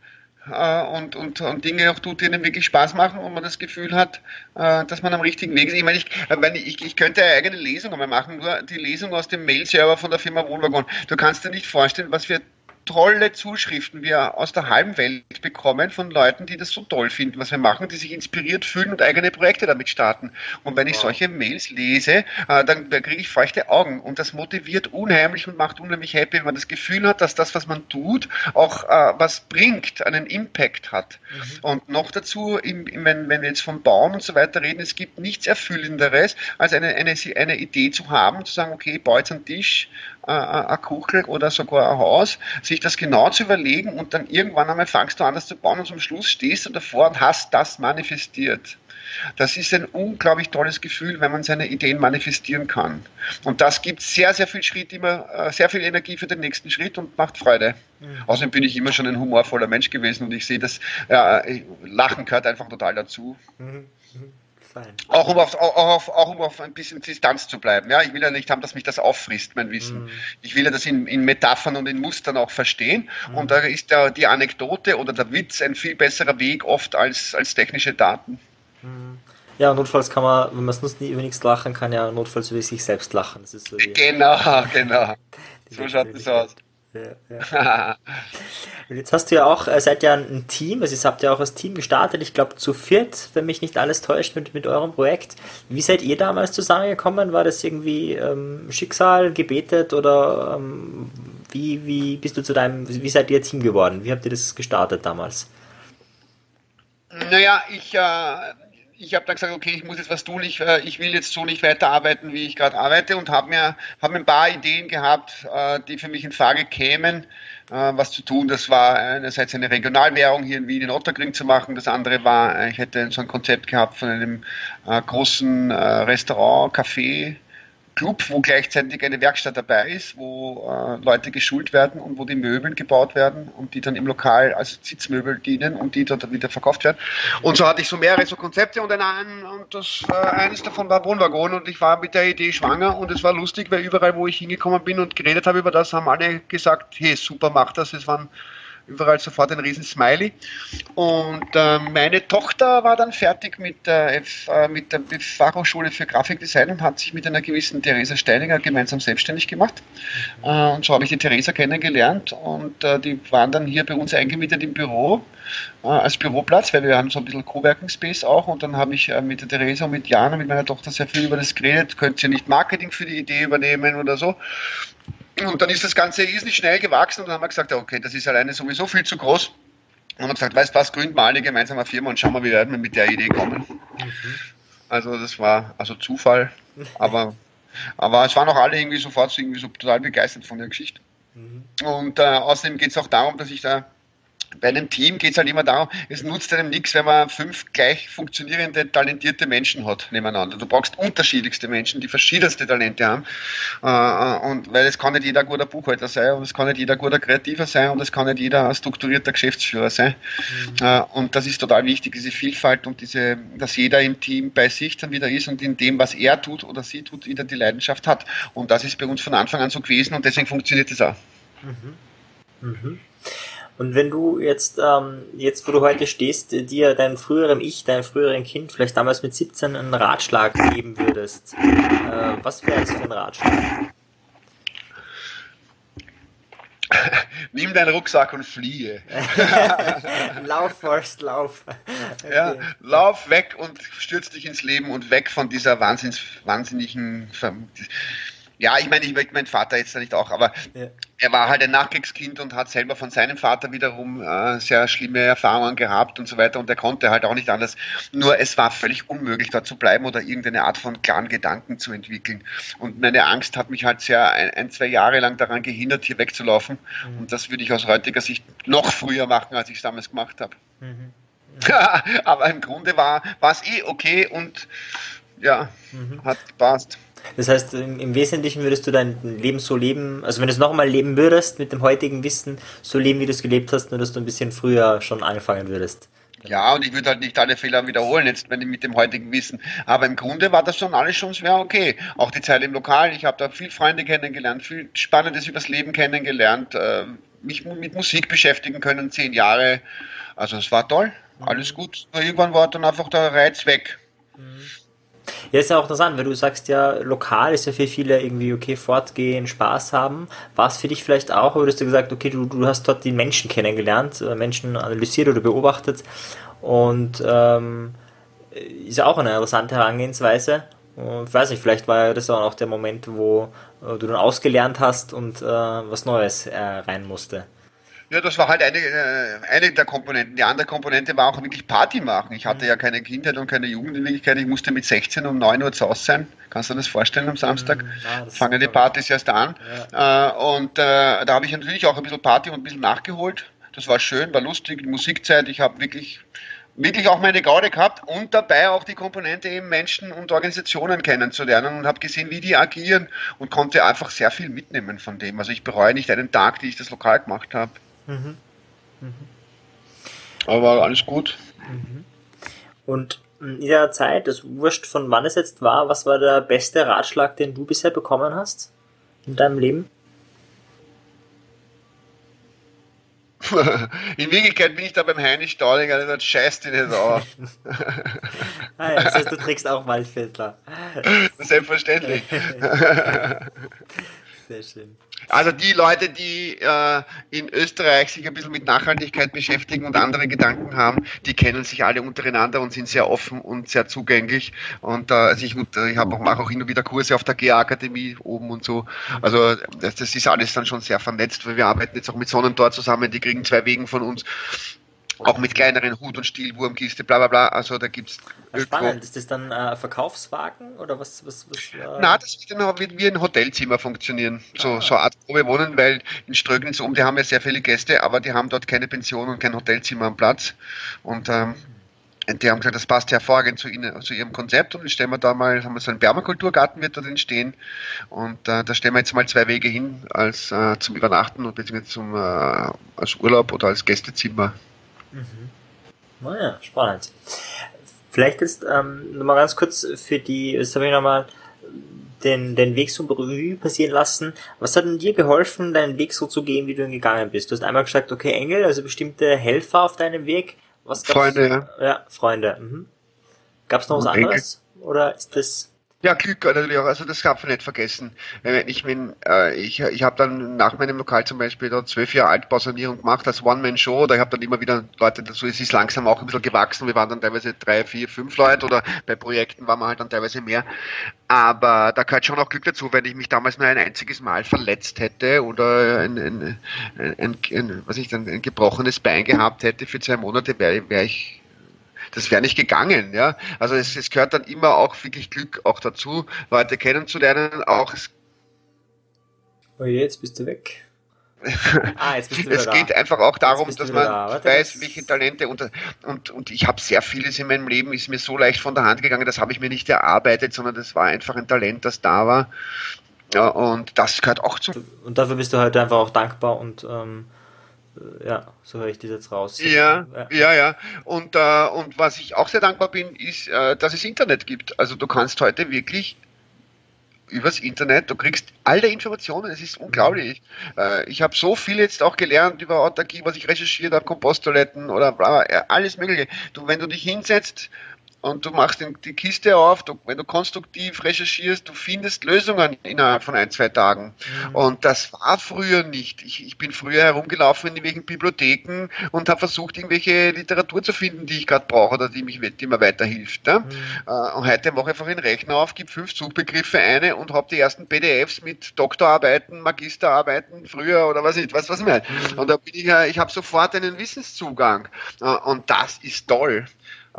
äh, und, und, und Dinge auch tut, die einem wirklich Spaß machen und man das Gefühl hat, äh, dass man am richtigen Weg ist. Ich meine, ich, wenn ich, ich könnte eine eigene Lesung einmal machen, nur die Lesung aus dem Mail-Server von der Firma Wohnwagon. Du kannst dir nicht vorstellen, was wir tolle Zuschriften wir aus der halben Welt bekommen von Leuten, die das so toll finden, was wir machen, die sich inspiriert fühlen und eigene Projekte damit starten. Und wenn ich solche Mails lese, äh, dann kriege ich feuchte Augen und das motiviert unheimlich und macht unheimlich happy, wenn man das Gefühl hat, dass das, was man tut, auch äh, was bringt, einen Impact hat. Mhm. Und noch dazu, im, im, wenn, wenn wir jetzt vom Bauen und so weiter reden, es gibt nichts Erfüllenderes, als eine, eine, eine Idee zu haben, zu sagen, okay, ich baue jetzt einen Tisch, äh, eine Kuchel oder sogar ein Haus, sich das genau zu überlegen und dann irgendwann einmal fangst du an, das zu bauen und zum Schluss stehst du davor und hast das manifestiert. Das ist ein unglaublich tolles Gefühl, wenn man seine Ideen manifestieren kann. Und das gibt sehr, sehr viel Schritt, immer äh, sehr viel Energie für den nächsten Schritt und macht Freude. Mhm. Außerdem bin ich immer schon ein humorvoller Mensch gewesen und ich sehe das, äh, Lachen gehört einfach total dazu. Mhm. Mhm. Auch um, auf, auch, auf, auch um auf ein bisschen Distanz zu bleiben. Ja, ich will ja nicht haben, dass mich das auffrisst, mein Wissen. Mhm. Ich will ja das in, in, Metaphern und in Mustern auch verstehen. Mhm. Und da ist der, die Anekdote oder der Witz ein viel besserer Weg oft als, als technische Daten. Ja, notfalls kann man, wenn man es nur über nichts lachen kann, ja notfalls über sich selbst lachen. So genau, <laughs> genau. <laughs> so schaut es aus. Ja, ja. <laughs> Und jetzt hast du ja auch, äh, seid ja ein Team, also ihr habt ja auch als Team gestartet, ich glaube zu viert, wenn mich nicht alles täuscht, mit, mit eurem Projekt. Wie seid ihr damals zusammengekommen? War das irgendwie ähm, Schicksal, gebetet oder ähm, wie, wie bist du zu deinem, wie seid ihr Team geworden? Wie habt ihr das gestartet damals? Naja, ich, äh, ich habe dann gesagt, okay, ich muss jetzt was tun, ich, äh, ich will jetzt so nicht weiterarbeiten, wie ich gerade arbeite und habe mir, hab mir ein paar Ideen gehabt, äh, die für mich in Frage kämen, äh, was zu tun. Das war einerseits eine Regionalwährung hier in Wien in Otterkring zu machen, das andere war, ich hätte so ein Konzept gehabt von einem großen Restaurant, Café, Club, wo gleichzeitig eine Werkstatt dabei ist, wo äh, Leute geschult werden und wo die Möbel gebaut werden und die dann im Lokal als Sitzmöbel dienen und die dort wieder verkauft werden. Und so hatte ich so mehrere so Konzepte und, ein, und das, äh, eines davon war Wohnwagon und ich war mit der Idee schwanger und es war lustig, weil überall, wo ich hingekommen bin und geredet habe über das, haben alle gesagt, hey, super, mach das. Es waren überall sofort ein riesen Smiley. Und äh, meine Tochter war dann fertig mit der, F, äh, mit der Fachhochschule für Grafikdesign und hat sich mit einer gewissen Theresa Steininger gemeinsam selbstständig gemacht. Äh, und so habe ich die Theresa kennengelernt und äh, die waren dann hier bei uns eingemietet im Büro äh, als Büroplatz, weil wir haben so ein bisschen Coworking Space auch und dann habe ich äh, mit der Theresa und mit Jana, mit meiner Tochter sehr viel über das geredet, könnt ihr nicht Marketing für die Idee übernehmen oder so. Und dann ist das Ganze riesig schnell gewachsen und dann haben wir gesagt, okay, das ist alleine sowieso viel zu groß. Und dann haben wir gesagt, weißt du was, gründen wir alle gemeinsam eine Firma und schauen wir, wie werden wir mit der Idee kommen. Mhm. Also das war also Zufall, aber, aber es waren auch alle irgendwie sofort irgendwie so total begeistert von der Geschichte. Mhm. Und äh, außerdem geht es auch darum, dass ich da bei einem Team geht es halt immer darum, es nutzt einem nichts, wenn man fünf gleich funktionierende, talentierte Menschen hat nebeneinander. Du brauchst unterschiedlichste Menschen, die verschiedenste Talente haben. Äh, und weil es kann nicht jeder guter Buchhalter sein und es kann nicht jeder guter Kreativer sein und es kann nicht jeder strukturierter Geschäftsführer sein. Mhm. Äh, und das ist total wichtig, diese Vielfalt und diese, dass jeder im Team bei sich dann wieder ist und in dem, was er tut oder sie tut, wieder die Leidenschaft hat. Und das ist bei uns von Anfang an so gewesen und deswegen funktioniert es auch. Mhm. Mhm. Und wenn du jetzt, ähm, jetzt wo du heute stehst, dir deinem früheren Ich, deinem früheren Kind, vielleicht damals mit 17 einen Ratschlag geben würdest, äh, was wäre das für ein Ratschlag? <laughs> Nimm deinen Rucksack und fliehe. <laughs> lauf, Forst, lauf. Okay. Ja, lauf weg und stürz dich ins Leben und weg von dieser wahnsinns, wahnsinnigen ja, ich meine, ich möchte meinen Vater jetzt nicht auch, aber ja. er war halt ein Nachkriegskind und hat selber von seinem Vater wiederum äh, sehr schlimme Erfahrungen gehabt und so weiter und er konnte halt auch nicht anders. Nur es war völlig unmöglich, dort zu bleiben oder irgendeine Art von klaren Gedanken zu entwickeln. Und meine Angst hat mich halt sehr ein, ein zwei Jahre lang daran gehindert, hier wegzulaufen. Mhm. Und das würde ich aus heutiger Sicht noch früher machen, als ich es damals gemacht habe. Mhm. <laughs> aber im Grunde war es eh okay und ja, mhm. hat gepasst. Das heißt, im Wesentlichen würdest du dein Leben so leben, also wenn du es nochmal leben würdest, mit dem heutigen Wissen, so leben, wie du es gelebt hast, nur dass du ein bisschen früher schon anfangen würdest. Ja, und ich würde halt nicht alle Fehler wiederholen, jetzt wenn ich mit dem heutigen Wissen. Aber im Grunde war das schon alles schon sehr okay. Auch die Zeit im Lokal, ich habe da viel Freunde kennengelernt, viel Spannendes übers Leben kennengelernt, äh, mich mit Musik beschäftigen können, zehn Jahre. Also es war toll, alles gut. Nur irgendwann war dann einfach der Reiz weg. Mhm. Ja, ist ja auch interessant, weil du sagst ja, lokal ist ja für viele irgendwie okay, fortgehen, Spaß haben. War es für dich vielleicht auch, oder hast du gesagt, okay, du, du hast dort die Menschen kennengelernt, äh, Menschen analysiert oder beobachtet und ähm, ist ja auch eine interessante Herangehensweise. Und ich weiß nicht, vielleicht war das auch der Moment, wo äh, du dann ausgelernt hast und äh, was Neues äh, rein musste. Ja, das war halt eine, äh, eine der Komponenten. Die andere Komponente war auch wirklich Party machen. Ich hatte mhm. ja keine Kindheit und keine Jugend in Wirklichkeit. Ich musste mit 16 um 9 Uhr zu Hause sein. Kannst du dir das vorstellen am Samstag? Mhm. Ja, Fangen die Partys erst an. Ja. Äh, und äh, da habe ich natürlich auch ein bisschen Party und ein bisschen nachgeholt. Das war schön, war lustig, Musikzeit. Ich habe wirklich wirklich auch meine Gaude gehabt und dabei auch die Komponente eben Menschen und Organisationen kennenzulernen und habe gesehen, wie die agieren und konnte einfach sehr viel mitnehmen von dem. Also ich bereue nicht einen Tag, den ich das lokal gemacht habe. Mhm. Mhm. Aber alles gut. Mhm. Und in der Zeit, das wurscht von wann es jetzt war, was war der beste Ratschlag, den du bisher bekommen hast in deinem Leben? <laughs> In Wirklichkeit bin ich da beim Heinrich Staudinger, der sagt, scheiß dich nicht auf. <laughs> ah ja, das heißt, du trägst auch Waldviertler. <laughs> Selbstverständlich. Sehr schön. Also die Leute, die äh, in Österreich sich ein bisschen mit Nachhaltigkeit beschäftigen und andere Gedanken haben, die kennen sich alle untereinander und sind sehr offen und sehr zugänglich. Und äh, also ich, ich auch, mache auch immer wieder Kurse auf der GA-Akademie oben und so. Also das, das ist alles dann schon sehr vernetzt, weil wir arbeiten jetzt auch mit Sonnentor zusammen, die kriegen zwei Wegen von uns auch mit kleineren Hut- und Stielwurmkiste, bla bla bla. Also da gibt es. Spannend, ist das dann äh, Verkaufswagen oder was? was, was äh... Na, das wird dann wie, wie ein Hotelzimmer funktionieren. So, ah. so eine Art Probewohnen, weil in Strögnitz oben, die haben ja sehr viele Gäste, aber die haben dort keine Pension und kein Hotelzimmer am Platz. Und ähm, die haben gesagt, das passt hervorragend zu, ihnen, zu ihrem Konzept und stellen wir da mal, haben wir so einen Permakulturgarten wird dort entstehen und äh, da stellen wir jetzt mal zwei Wege hin als äh, zum Übernachten und beziehungsweise zum äh, als Urlaub oder als Gästezimmer. Spannend. Vielleicht ist ähm, nochmal ganz kurz für die, ich nochmal den, den Weg so Revue passieren lassen. Was hat denn dir geholfen, deinen Weg so zu gehen, wie du ihn gegangen bist? Du hast einmal gesagt, okay, Engel, also bestimmte Helfer auf deinem Weg. Was gab's? Freunde, ja. Ja, Freunde. Mhm. Gab es noch was anderes? Oder ist das ja, Glück natürlich auch, also das darf man nicht vergessen. Ich bin, äh, ich, ich habe dann nach meinem Lokal zum Beispiel da zwölf Jahre Altbausanierung gemacht als One-Man-Show, ich habe dann immer wieder Leute dazu, es ist langsam auch ein bisschen gewachsen, wir waren dann teilweise drei, vier, fünf Leute oder bei Projekten waren wir halt dann teilweise mehr. Aber da gehört schon auch Glück dazu, wenn ich mich damals nur ein einziges Mal verletzt hätte oder ein, ein, ein, ein, ein was ich dann, ein gebrochenes Bein gehabt hätte für zwei Monate, wäre wär ich das wäre nicht gegangen, ja. Also es, es gehört dann immer auch wirklich Glück auch dazu, Leute kennenzulernen, auch Oh je, jetzt bist du weg. <laughs> ah, jetzt bist du es geht da. einfach auch darum, dass man da. weiß, welche Talente und, und, und ich habe sehr vieles in meinem Leben, ist mir so leicht von der Hand gegangen, das habe ich mir nicht erarbeitet, sondern das war einfach ein Talent, das da war. Ja, und das gehört auch zu. Und dafür bist du heute einfach auch dankbar und ähm, äh, ja, so höre ich das jetzt raus. Ja, ja, ja. ja. Und, äh, und was ich auch sehr dankbar bin, ist, äh, dass es Internet gibt. Also du kannst heute wirklich übers Internet, du kriegst alle Informationen, es ist unglaublich. Äh, ich habe so viel jetzt auch gelernt über Autarkie, was ich recherchiert habe, Komposttoiletten oder bla, alles mögliche. Du, wenn du dich hinsetzt und du machst die Kiste auf, du, wenn du konstruktiv recherchierst, du findest Lösungen innerhalb von ein, zwei Tagen. Mhm. Und das war früher nicht. Ich, ich bin früher herumgelaufen in irgendwelchen Bibliotheken und habe versucht, irgendwelche Literatur zu finden, die ich gerade brauche oder die, mich, die mir weiterhilft. Ne? Mhm. Äh, und heute mache ich einfach den Rechner auf, gebe fünf Suchbegriffe eine und habe die ersten PDFs mit Doktorarbeiten, Magisterarbeiten früher oder was nicht, was was ich meine. Mhm. Und da bin ich ja, ich habe sofort einen Wissenszugang. Äh, und das ist toll.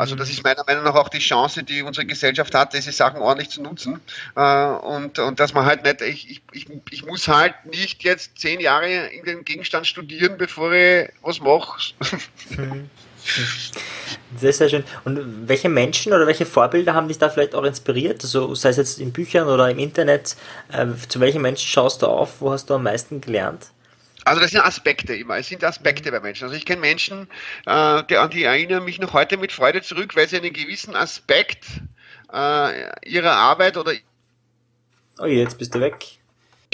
Also das ist meiner Meinung nach auch die Chance, die unsere Gesellschaft hat, diese Sachen ordentlich zu nutzen. Äh, und, und dass man halt nicht, ich, ich, ich muss halt nicht jetzt zehn Jahre in den Gegenstand studieren, bevor ich was mache. <laughs> Sehr, sehr schön. Und welche Menschen oder welche Vorbilder haben dich da vielleicht auch inspiriert? Also sei es jetzt in Büchern oder im Internet, äh, zu welchen Menschen schaust du auf? Wo hast du am meisten gelernt? Also das sind Aspekte immer, es sind Aspekte bei Menschen. Also ich kenne Menschen, äh, die, an die erinnern mich noch heute mit Freude zurück, weil sie einen gewissen Aspekt äh, ihrer Arbeit oder Oh, jetzt bist du weg.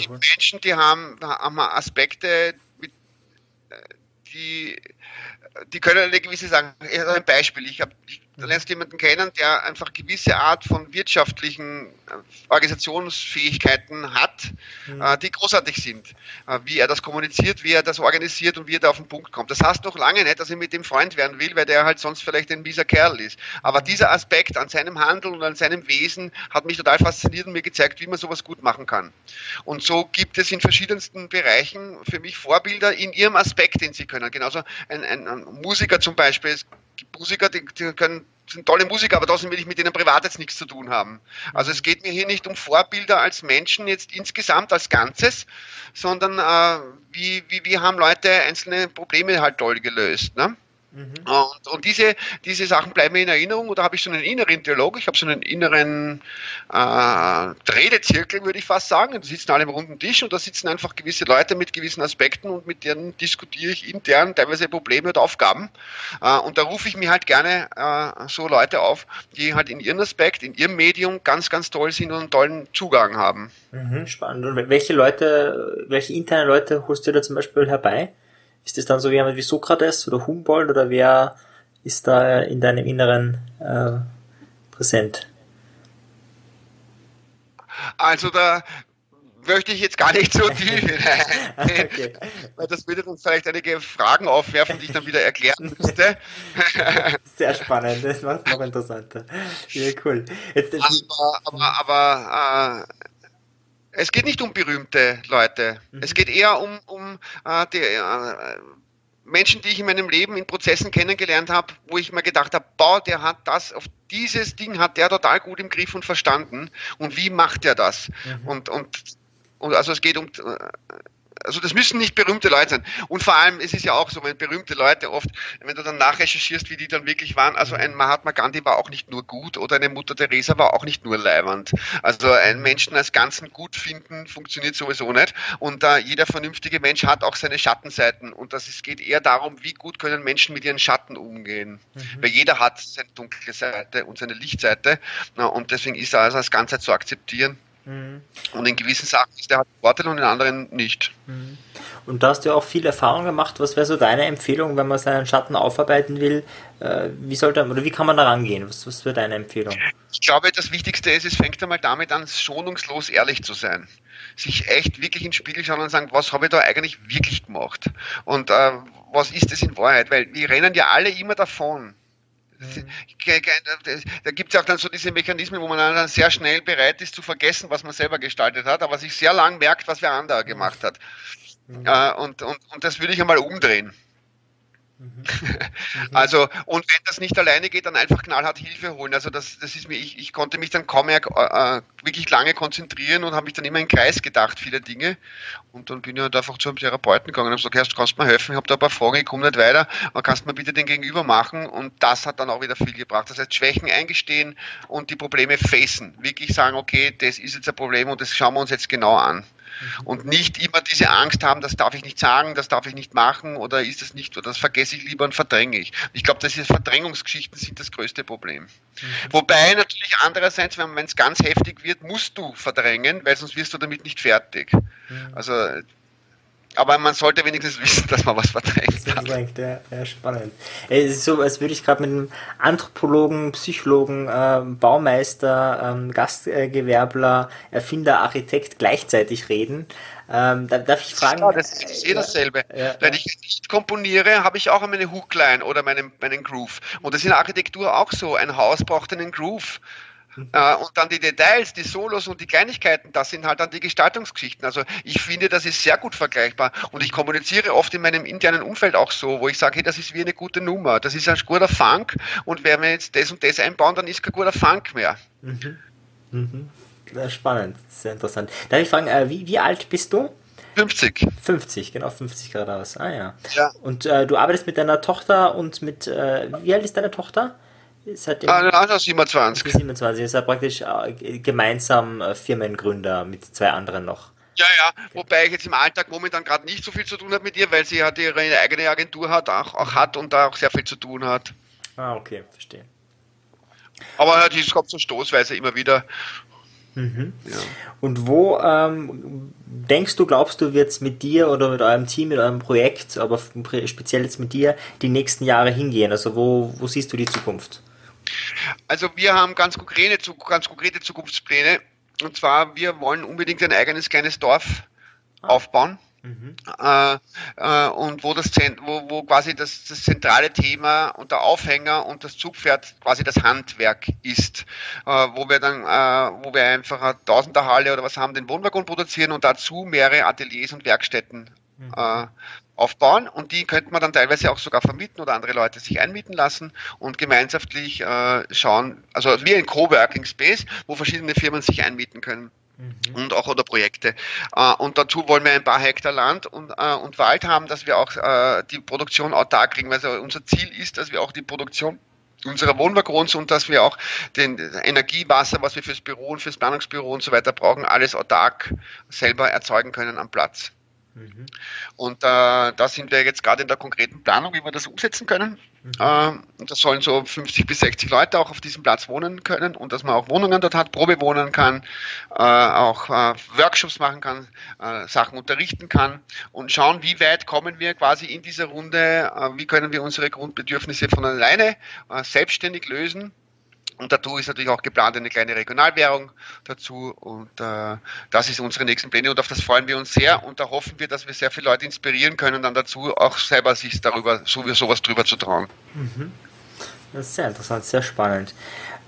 Menschen, die haben, haben Aspekte, mit, äh, die, die können eine gewisse sagen. Ein Beispiel. Ich habe Da lernst du jemanden kennen, der einfach gewisse Art von wirtschaftlichen äh, Organisationsfähigkeiten hat, mhm. äh, die großartig sind. Äh, wie er das kommuniziert, wie er das organisiert und wie er da auf den Punkt kommt. Das heißt noch lange nicht, dass ich mit dem Freund werden will, weil der halt sonst vielleicht ein mieser Kerl ist. Aber dieser Aspekt an seinem Handeln und an seinem Wesen hat mich total fasziniert und mir gezeigt, wie man sowas gut machen kann. Und so gibt es in verschiedensten Bereichen für mich Vorbilder in ihrem Aspekt, den sie können. Genauso ein, ein, ein Musiker zum Beispiel, Musiker, die, die können sind tolle Musiker, aber trotzdem will ich mit denen privat jetzt nichts zu tun haben. Also es geht mir hier nicht um Vorbilder als Menschen jetzt insgesamt als Ganzes, sondern äh, wie, wie, wie haben Leute einzelne Probleme halt toll gelöst. Ne? Und, und, diese, diese Sachen bleiben mir in Erinnerung. Oder habe ich so einen inneren Dialog, ich habe so einen inneren äh, Redezirkel, würde ich fast sagen. Da sitzen alle am runden Tisch und da sitzen einfach gewisse Leute mit gewissen Aspekten und mit denen diskutiere ich intern teilweise Probleme oder Aufgaben. Äh, und da rufe ich mir halt gerne äh, so Leute auf, die halt in ihrem Aspekt, in ihrem Medium ganz, ganz toll sind und einen tollen Zugang haben. Mhm, spannend. Und welche Leute, welche internen Leute holst du da zum Beispiel herbei? Ist das dann so jemand wie Sokrates oder Humboldt oder wer ist da in deinem Inneren äh, präsent? Also da möchte ich jetzt gar nicht so <laughs> tief okay. weil das würde uns vielleicht einige Fragen aufwerfen, die ich dann wieder erklären <laughs> müsste. Sehr spannend, das macht es noch interessanter. Ja, cool. Jetzt, aber aber, aber äh, es geht nicht um berühmte Leute. Mhm. Es geht eher um, um äh, die äh, Menschen, die ich in meinem Leben in Prozessen kennengelernt habe, wo ich mir gedacht habe, boah, der hat das, auf dieses Ding hat der total gut im Griff und verstanden. Und wie macht er das? Mhm. Und, und, und also es geht um äh, also das müssen nicht berühmte Leute sein. Und vor allem, es ist ja auch so, wenn berühmte Leute oft, wenn du dann nachrecherchierst, wie die dann wirklich waren, also ein Mahatma Gandhi war auch nicht nur gut oder eine Mutter Teresa war auch nicht nur leiwand. Also einen Menschen als Ganzen gut finden, funktioniert sowieso nicht. Und äh, jeder vernünftige Mensch hat auch seine Schattenseiten. Und das ist, geht eher darum, wie gut können Menschen mit ihren Schatten umgehen. Mhm. Weil jeder hat seine dunkle Seite und seine Lichtseite. Und deswegen ist er also als Ganzheit zu akzeptieren. Mhm. Und in gewissen Sachen ist der halt Vorteil und in anderen nicht. Mhm. Und da hast du auch viel Erfahrung gemacht. Was wäre so deine Empfehlung, wenn man seinen Schatten aufarbeiten will? Äh, wie sollte oder wie kann man da rangehen? Was, was wäre deine Empfehlung? Ich glaube, das Wichtigste ist, es fängt einmal damit an, schonungslos ehrlich zu sein. Sich echt wirklich ins Spiegel schauen und sagen, was habe ich da eigentlich wirklich gemacht? Und äh, was ist das in Wahrheit? Weil wir rennen ja alle immer davon. Mhm. Da gibt es auch dann so diese Mechanismen, wo man dann sehr schnell bereit ist zu vergessen, was man selber gestaltet hat, aber sich sehr lang merkt, was wer anderer gemacht hat. Mhm. Äh, und, und, und das würde ich einmal umdrehen. <laughs> Mhm. Also, und wenn das nicht alleine geht, dann einfach knallhart Hilfe holen. Also das, das ist mir, ich, ich konnte mich dann kaum mehr äh, wirklich lange konzentrieren und habe mich dann immer in Kreis gedacht, viele Dinge. Und dann bin ich halt einfach zu einem Therapeuten gegangen und habe gesagt, du kannst mir helfen, ich habe da ein paar Fragen, ich komme nicht weiter, aber kannst mir bitte den Gegenüber machen und das hat dann auch wieder viel gebracht. Das heißt, Schwächen eingestehen und die Probleme facen. Wirklich sagen, okay, das ist jetzt ein Problem und das schauen wir uns jetzt genau an. Mhm. Und nicht immer diese Angst haben, das darf ich nicht sagen, das darf ich nicht machen oder ist das nicht, oder das vergesse ich lieber und verdränge ich. Ich glaube, diese Verdrängungsgeschichten sind das größte Problem. Mhm. Wobei natürlich andererseits, wenn es ganz heftig wird, musst du verdrängen, weil sonst wirst du damit nicht fertig. Mhm. Also aber man sollte wenigstens <laughs> wissen, dass man was verdrängt. Verdrängt, ja, ja, spannend. Es ist so, als würde ich gerade mit einem Anthropologen, Psychologen, äh, Baumeister, ähm, Gastgewerbler, Erfinder, Architekt gleichzeitig reden. Ähm, da, darf ich fragen? Ja, das ist eh dasselbe. Ja, Wenn ich nicht komponiere, habe ich auch meine Hookline oder meinen, meinen Groove. Und das ist in der Architektur auch so. Ein Haus braucht einen Groove. Äh, und dann die Details, die Solos und die Kleinigkeiten, das sind halt dann die Gestaltungsgeschichten. Also ich finde, das ist sehr gut vergleichbar. Und ich kommuniziere oft in meinem internen Umfeld auch so, wo ich sage, hey, das ist wie eine gute Nummer. Das ist ein guter Funk. Und wenn wir jetzt das und das einbauen, dann ist kein guter Funk mehr. Mhm. Mhm. Spannend, sehr interessant. Darf ich fragen, äh, wie, wie alt bist du? 50. 50, genau, 50 Grad aus. Ah ja. ja. Und äh, du arbeitest mit deiner Tochter und mit, äh, wie alt ist deine Tochter? Seitdem, ah, also 27. 27, ist er praktisch äh, gemeinsam äh, Firmengründer mit zwei anderen noch. Ja, ja, okay. wobei ich jetzt im Alltag momentan gerade nicht so viel zu tun habe mit ihr, weil sie halt ihre eigene Agentur hat, auch, auch hat und da auch sehr viel zu tun hat. Ah, okay, verstehe. Aber halt, es kommt so stoßweise immer wieder. Mhm. Ja. Und wo ähm, denkst du, glaubst du, wird es mit dir oder mit eurem Team, mit eurem Projekt, aber speziell jetzt mit dir, die nächsten Jahre hingehen? Also wo, wo siehst du die Zukunft? Also wir haben ganz konkrete, ganz konkrete Zukunftspläne. Und zwar, wir wollen unbedingt ein eigenes kleines Dorf ah. aufbauen. Mhm. Äh, äh, und wo das wo, wo quasi das, das zentrale Thema und der Aufhänger und das Zugpferd quasi das Handwerk ist, äh, wo wir dann, äh, wo wir einfach eine Tausenderhalle oder was haben, den Wohnwaggon produzieren und dazu mehrere Ateliers und Werkstätten mhm. Aufbauen und die könnte man dann teilweise auch sogar vermieten oder andere Leute sich einmieten lassen und gemeinschaftlich äh, schauen, also wie ein Coworking Space, wo verschiedene Firmen sich einmieten können. Mhm. Und auch oder Projekte. Äh, und dazu wollen wir ein paar Hektar Land und, äh, und Wald haben, dass wir auch äh, die Produktion autark kriegen. Also unser Ziel ist, dass wir auch die Produktion unserer Wohnwaggons und dass wir auch den Energiewasser, was wir fürs Büro und fürs Planungsbüro und so weiter brauchen, alles autark selber erzeugen können am Platz. Mhm. Und äh, da sind wir jetzt gerade in der konkreten Planung, wie wir das umsetzen können. Mhm. Ähm, und das sollen so 50 bis 60 Leute auch auf diesem Platz wohnen können und dass man auch Wohnungen dort hat, Probe wohnen kann, äh, auch äh, Workshops machen kann, äh, Sachen unterrichten kann und schauen, wie weit kommen wir quasi in dieser Runde, äh, wie können wir unsere Grundbedürfnisse von alleine äh, selbstständig lösen und dazu ist natürlich auch geplant eine kleine Regionalwährung dazu. Und äh, das ist unsere nächsten Pläne und auf das freuen wir uns sehr. Und da hoffen wir, dass wir sehr viele Leute inspirieren können, dann dazu auch selber sich darüber, so wie sowas drüber zu trauen. Mhm. Das ist sehr interessant, sehr spannend.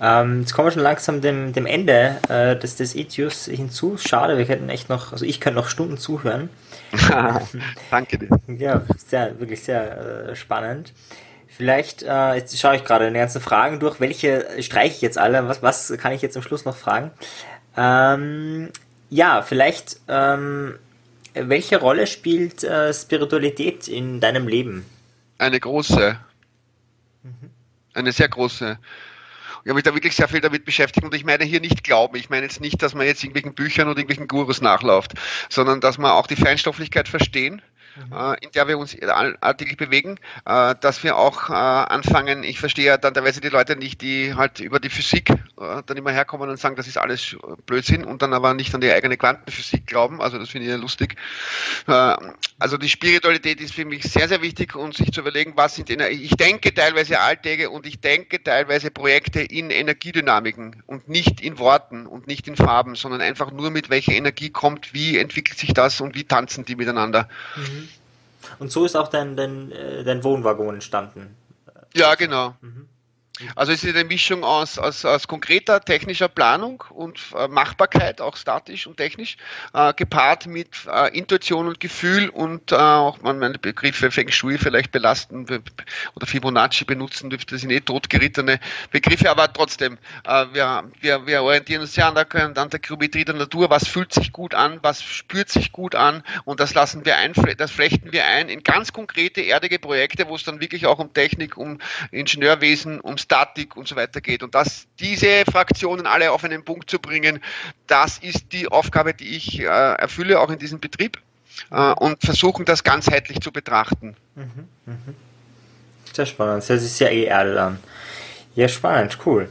Ähm, jetzt kommen wir schon langsam dem, dem Ende äh, des, des ETUs hinzu. Schade, wir könnten echt noch, also ich könnte noch Stunden zuhören. <laughs> <laughs> Danke dir. Ja, sehr, wirklich sehr äh, spannend. Vielleicht, äh, jetzt schaue ich gerade die ganzen Fragen durch. Welche streiche ich jetzt alle? Was, was kann ich jetzt am Schluss noch fragen? Ähm, ja, vielleicht, ähm, welche Rolle spielt äh, Spiritualität in deinem Leben? Eine große. Mhm. Eine sehr große. Ich habe mich da wirklich sehr viel damit beschäftigt und ich meine hier nicht Glauben. Ich meine jetzt nicht, dass man jetzt irgendwelchen Büchern oder irgendwelchen Gurus nachläuft, sondern dass man auch die Feinstofflichkeit verstehen mhm. Äh, in der wir uns alltäglich bewegen, äh, dass wir auch äh, anfangen, ich verstehe ja dann teilweise die Leute nicht, die halt über die Physik dann immer herkommen und sagen, das ist alles Blödsinn und dann aber nicht an die eigene Quantenphysik glauben, also das finde ich ja lustig. Also die Spiritualität ist für mich sehr, sehr wichtig und sich zu überlegen, was sind, ich denke teilweise Alltäge und ich denke teilweise Projekte in Energiedynamiken und nicht in Worten und nicht in Farben, sondern einfach nur mit welcher Energie kommt, wie entwickelt sich das und wie tanzen die miteinander. Mhm. Und so ist auch dein, dein, äh, dein Wohnwaggon entstanden. Ja, genau. Mhm. Also es ist eine Mischung aus, aus, aus konkreter technischer Planung und äh, Machbarkeit, auch statisch und technisch, äh, gepaart mit äh, Intuition und Gefühl und äh, auch man meine Begriffe Feng Shui vielleicht belasten oder Fibonacci benutzen dürfte, das sind eh totgerittene Begriffe, aber trotzdem, äh, wir, wir, wir orientieren uns sehr an der, an der Geometrie der Natur, was fühlt sich gut an, was spürt sich gut an? Und das lassen wir ein, das flechten wir ein in ganz konkrete erdige Projekte, wo es dann wirklich auch um Technik, um Ingenieurwesen, um Statik und so weiter geht. Und dass diese Fraktionen alle auf einen Punkt zu bringen, das ist die Aufgabe, die ich äh, erfülle, auch in diesem Betrieb äh, und versuchen, das ganzheitlich zu betrachten. Mhm, mh. Sehr spannend, das ist ja eh Erde an. Ja, spannend, cool.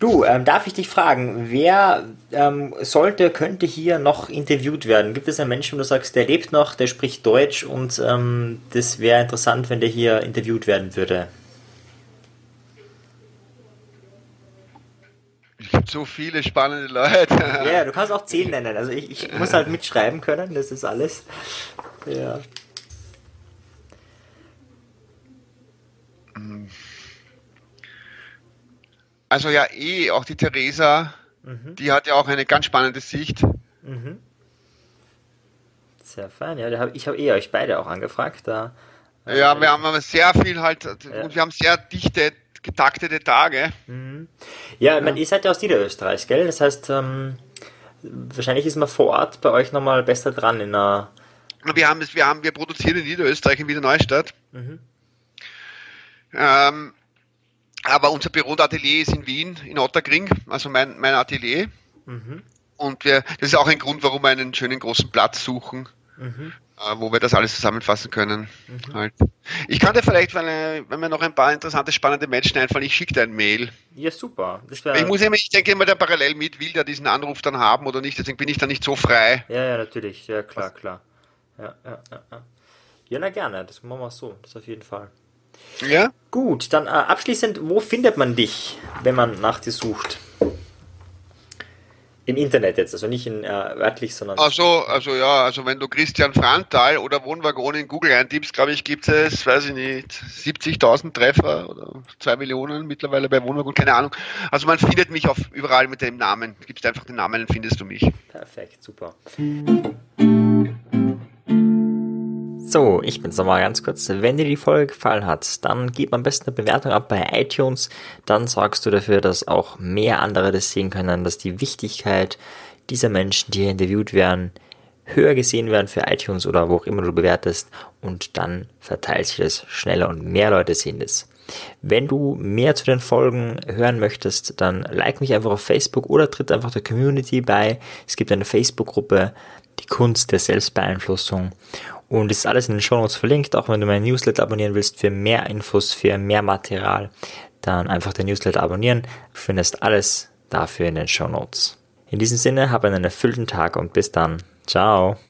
Du, ähm, darf ich dich fragen, wer ähm, sollte, könnte hier noch interviewt werden? Gibt es einen Menschen, wo du sagst, der lebt noch, der spricht Deutsch und ähm, das wäre interessant, wenn der hier interviewt werden würde? Gibt so viele spannende Leute. Ja, du kannst auch zehn nennen. Also ich, ich muss halt mitschreiben können, das ist alles. Ja. Also ja, eh, auch die Theresa, mhm. die hat ja auch eine ganz spannende Sicht. Mhm. Sehr fein, ja. ich habe eh euch beide auch angefragt. Da, ja, wir haben sehr viel halt, ja. und wir haben sehr dichte getaktete Tage. Mhm. Ja, ich meine, ihr seid ja aus Niederösterreich, gell? Das heißt, ähm, wahrscheinlich ist man vor Ort bei euch nochmal besser dran in einer. Wir haben, wir haben, wir produzieren in Niederösterreich in Wiener Neustadt. Mhm. Ähm, aber unser Büro und Atelier ist in Wien, in Otterkring, also mein, mein Atelier. Mhm. Und wir, das ist auch ein Grund, warum wir einen schönen großen Platz suchen. Mhm. Äh, wo wir das alles zusammenfassen können. Mhm. Halt. Ich kann dir vielleicht, wenn, wenn mir noch ein paar interessante, spannende Menschen einfallen, ich schicke dir ein Mail. Ja, super. ich muss immer, ich denke immer der parallel mit, will der diesen Anruf dann haben oder nicht, deswegen bin ich da nicht so frei. Ja, ja, natürlich, ja, klar, klar. Ja, ja, ja, ja. Ja, na gerne, das machen wir so, das auf jeden Fall. Ja. Gut, dann äh, abschließend, wo findet man dich, wenn man nach dir sucht? Im Internet jetzt, also nicht in äh, örtlich, sondern. Also, also ja, also wenn du Christian Frantal oder Wohnwaggon in Google eintippst, glaube ich, gibt es, weiß ich nicht, 70.000 Treffer oder 2 Millionen mittlerweile bei Wohnwaggon, keine Ahnung. Also man findet mich auf überall mit dem Namen. Gibst einfach den Namen, dann findest du mich. Perfekt, super. So, ich bin's nochmal ganz kurz. Wenn dir die Folge gefallen hat, dann gib am besten eine Bewertung ab bei iTunes. Dann sorgst du dafür, dass auch mehr andere das sehen können, dass die Wichtigkeit dieser Menschen, die hier interviewt werden, höher gesehen werden für iTunes oder wo auch immer du bewertest und dann verteilt sich das schneller und mehr Leute sehen das. Wenn du mehr zu den Folgen hören möchtest, dann like mich einfach auf Facebook oder tritt einfach der Community bei. Es gibt eine Facebook-Gruppe, die Kunst der Selbstbeeinflussung und ist alles in den Show Notes verlinkt, auch wenn du meinen Newsletter abonnieren willst für mehr Infos, für mehr Material, dann einfach den Newsletter abonnieren. Du findest alles dafür in den Show Notes. In diesem Sinne, hab einen erfüllten Tag und bis dann. Ciao.